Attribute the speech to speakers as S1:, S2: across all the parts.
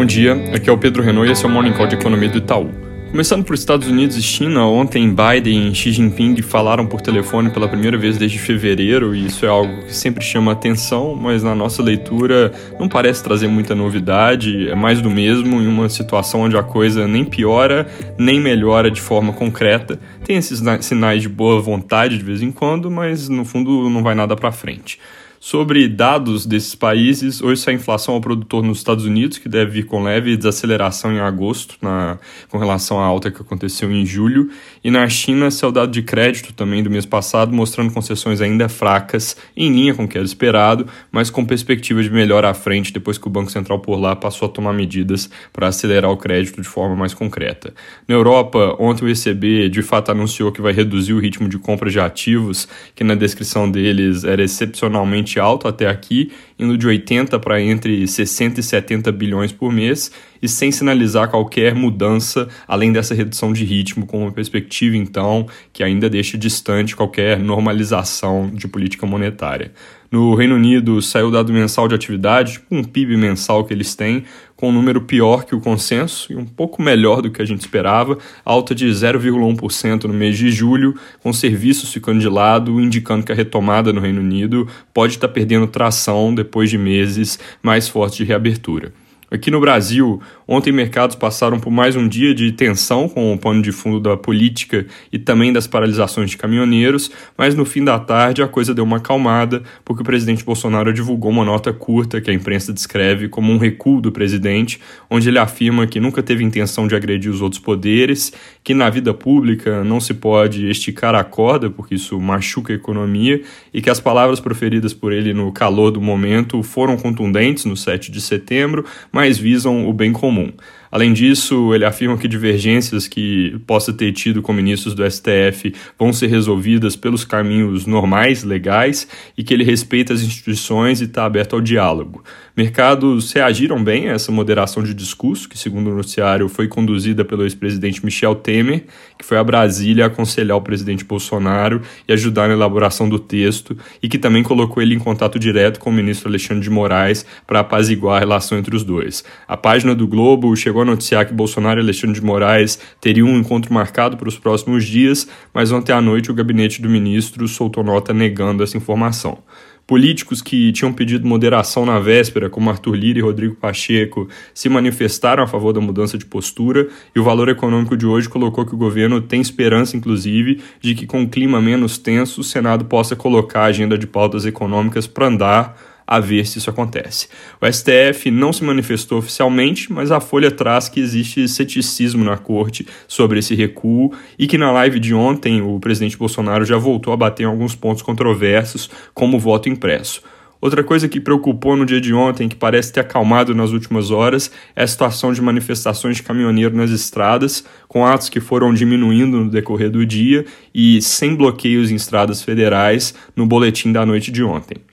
S1: Bom dia, aqui é o Pedro Renault e esse é o Morning Call de Economia do Itaú. Começando por Estados Unidos e China, ontem Biden e Xi Jinping falaram por telefone pela primeira vez desde fevereiro, e isso é algo que sempre chama atenção, mas na nossa leitura não parece trazer muita novidade, é mais do mesmo em uma situação onde a coisa nem piora nem melhora de forma concreta. Tem esses sinais de boa vontade de vez em quando, mas no fundo não vai nada para frente. Sobre dados desses países, hoje sai a inflação ao produtor nos Estados Unidos, que deve vir com leve desaceleração em agosto, na, com relação à alta que aconteceu em julho, e na China sai o dado de crédito também do mês passado, mostrando concessões ainda fracas, em linha com o que era esperado, mas com perspectiva de melhora à frente depois que o Banco Central por lá passou a tomar medidas para acelerar o crédito de forma mais concreta. Na Europa, ontem o ECB de fato anunciou que vai reduzir o ritmo de compra de ativos, que na descrição deles era excepcionalmente alto até aqui, indo de 80 para entre 60 e 70 bilhões por mês, e sem sinalizar qualquer mudança além dessa redução de ritmo, com uma perspectiva, então, que ainda deixa distante qualquer normalização de política monetária. No Reino Unido saiu o dado mensal de atividade, tipo um PIB mensal que eles têm, com um número pior que o consenso e um pouco melhor do que a gente esperava, alta de 0,1% no mês de julho, com serviços ficando de lado, indicando que a retomada no Reino Unido pode estar perdendo tração depois de meses mais fortes de reabertura. Aqui no Brasil, ontem mercados passaram por mais um dia de tensão com o pano de fundo da política e também das paralisações de caminhoneiros, mas no fim da tarde a coisa deu uma acalmada, porque o presidente Bolsonaro divulgou uma nota curta que a imprensa descreve como um recuo do presidente, onde ele afirma que nunca teve intenção de agredir os outros poderes, que na vida pública não se pode esticar a corda, porque isso machuca a economia, e que as palavras proferidas por ele no calor do momento foram contundentes no 7 de setembro, mas visam o bem comum. Além disso, ele afirma que divergências que possa ter tido com ministros do STF vão ser resolvidas pelos caminhos normais, legais, e que ele respeita as instituições e está aberto ao diálogo. Mercados reagiram bem a essa moderação de discurso, que, segundo o noticiário, foi conduzida pelo ex-presidente Michel Temer, que foi a Brasília aconselhar o presidente Bolsonaro e ajudar na elaboração do texto, e que também colocou ele em contato direto com o ministro Alexandre de Moraes para apaziguar a relação entre os dois. A página do Globo chegou chegou a noticiar que Bolsonaro e Alexandre de Moraes teriam um encontro marcado para os próximos dias, mas ontem à noite o gabinete do ministro soltou nota negando essa informação. Políticos que tinham pedido moderação na véspera, como Arthur Lira e Rodrigo Pacheco, se manifestaram a favor da mudança de postura e o valor econômico de hoje colocou que o governo tem esperança, inclusive, de que com um clima menos tenso o Senado possa colocar a agenda de pautas econômicas para andar a ver se isso acontece. O STF não se manifestou oficialmente, mas a Folha traz que existe ceticismo na corte sobre esse recuo e que na live de ontem o presidente Bolsonaro já voltou a bater em alguns pontos controversos, como o voto impresso. Outra coisa que preocupou no dia de ontem, que parece ter acalmado nas últimas horas, é a situação de manifestações de caminhoneiro nas estradas, com atos que foram diminuindo no decorrer do dia e sem bloqueios em estradas federais no boletim da noite de ontem.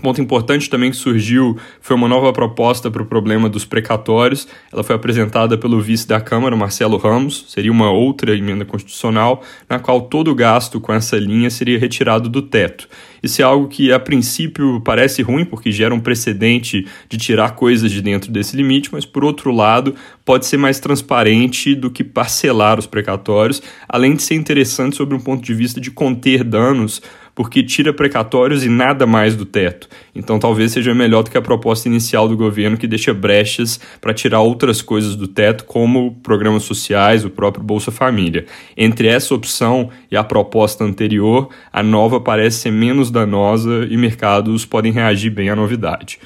S1: Ponto importante também que surgiu foi uma nova proposta para o problema dos precatórios. Ela foi apresentada pelo vice da Câmara, Marcelo Ramos. Seria uma outra emenda constitucional na qual todo o gasto com essa linha seria retirado do teto. Isso é algo que, a princípio, parece ruim, porque gera um precedente de tirar coisas de dentro desse limite, mas, por outro lado, pode ser mais transparente do que parcelar os precatórios, além de ser interessante sobre um ponto de vista de conter danos porque tira precatórios e nada mais do teto. Então talvez seja melhor do que a proposta inicial do governo que deixa brechas para tirar outras coisas do teto, como programas sociais, o próprio Bolsa Família. Entre essa opção e a proposta anterior, a nova parece ser menos danosa e mercados podem reagir bem à novidade.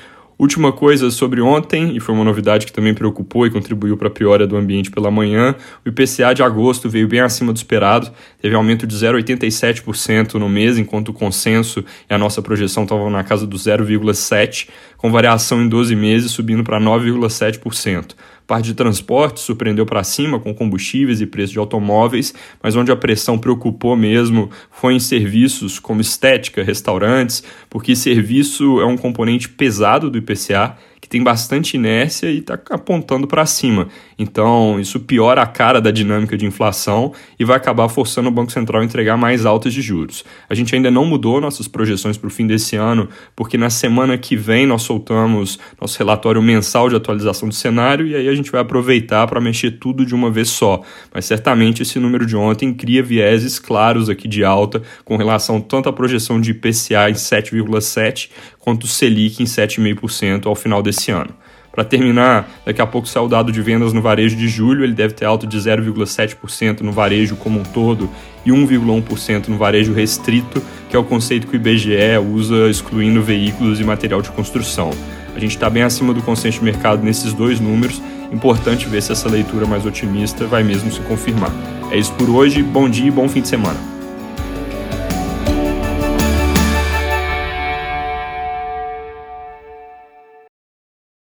S1: Última coisa sobre ontem, e foi uma novidade que também preocupou e contribuiu para a piora do ambiente pela manhã, o IPCA de agosto veio bem acima do esperado, teve aumento de 0,87% no mês, enquanto o consenso e a nossa projeção estavam na casa do 0,7%, com variação em 12 meses subindo para 9,7%. Parte de transporte surpreendeu para cima com combustíveis e preço de automóveis, mas onde a pressão preocupou mesmo foi em serviços como estética, restaurantes, porque serviço é um componente pesado do IPCA que tem bastante inércia e está apontando para cima. Então, isso piora a cara da dinâmica de inflação e vai acabar forçando o Banco Central a entregar mais altas de juros. A gente ainda não mudou nossas projeções para o fim desse ano, porque na semana que vem nós soltamos nosso relatório mensal de atualização do cenário e aí a gente vai aproveitar para mexer tudo de uma vez só. Mas certamente esse número de ontem cria vieses claros aqui de alta com relação tanto à projeção de IPCA em 7,7 quanto o Selic em 7,5% ao final desse ano. Para terminar, daqui a pouco sai o dado de vendas no varejo de julho, ele deve ter alta de 0,7% no varejo como um todo e 1,1% no varejo restrito, que é o conceito que o IBGE usa excluindo veículos e material de construção. A gente está bem acima do consenso de mercado nesses dois números, importante ver se essa leitura mais otimista vai mesmo se confirmar. É isso por hoje, bom dia e bom fim de semana.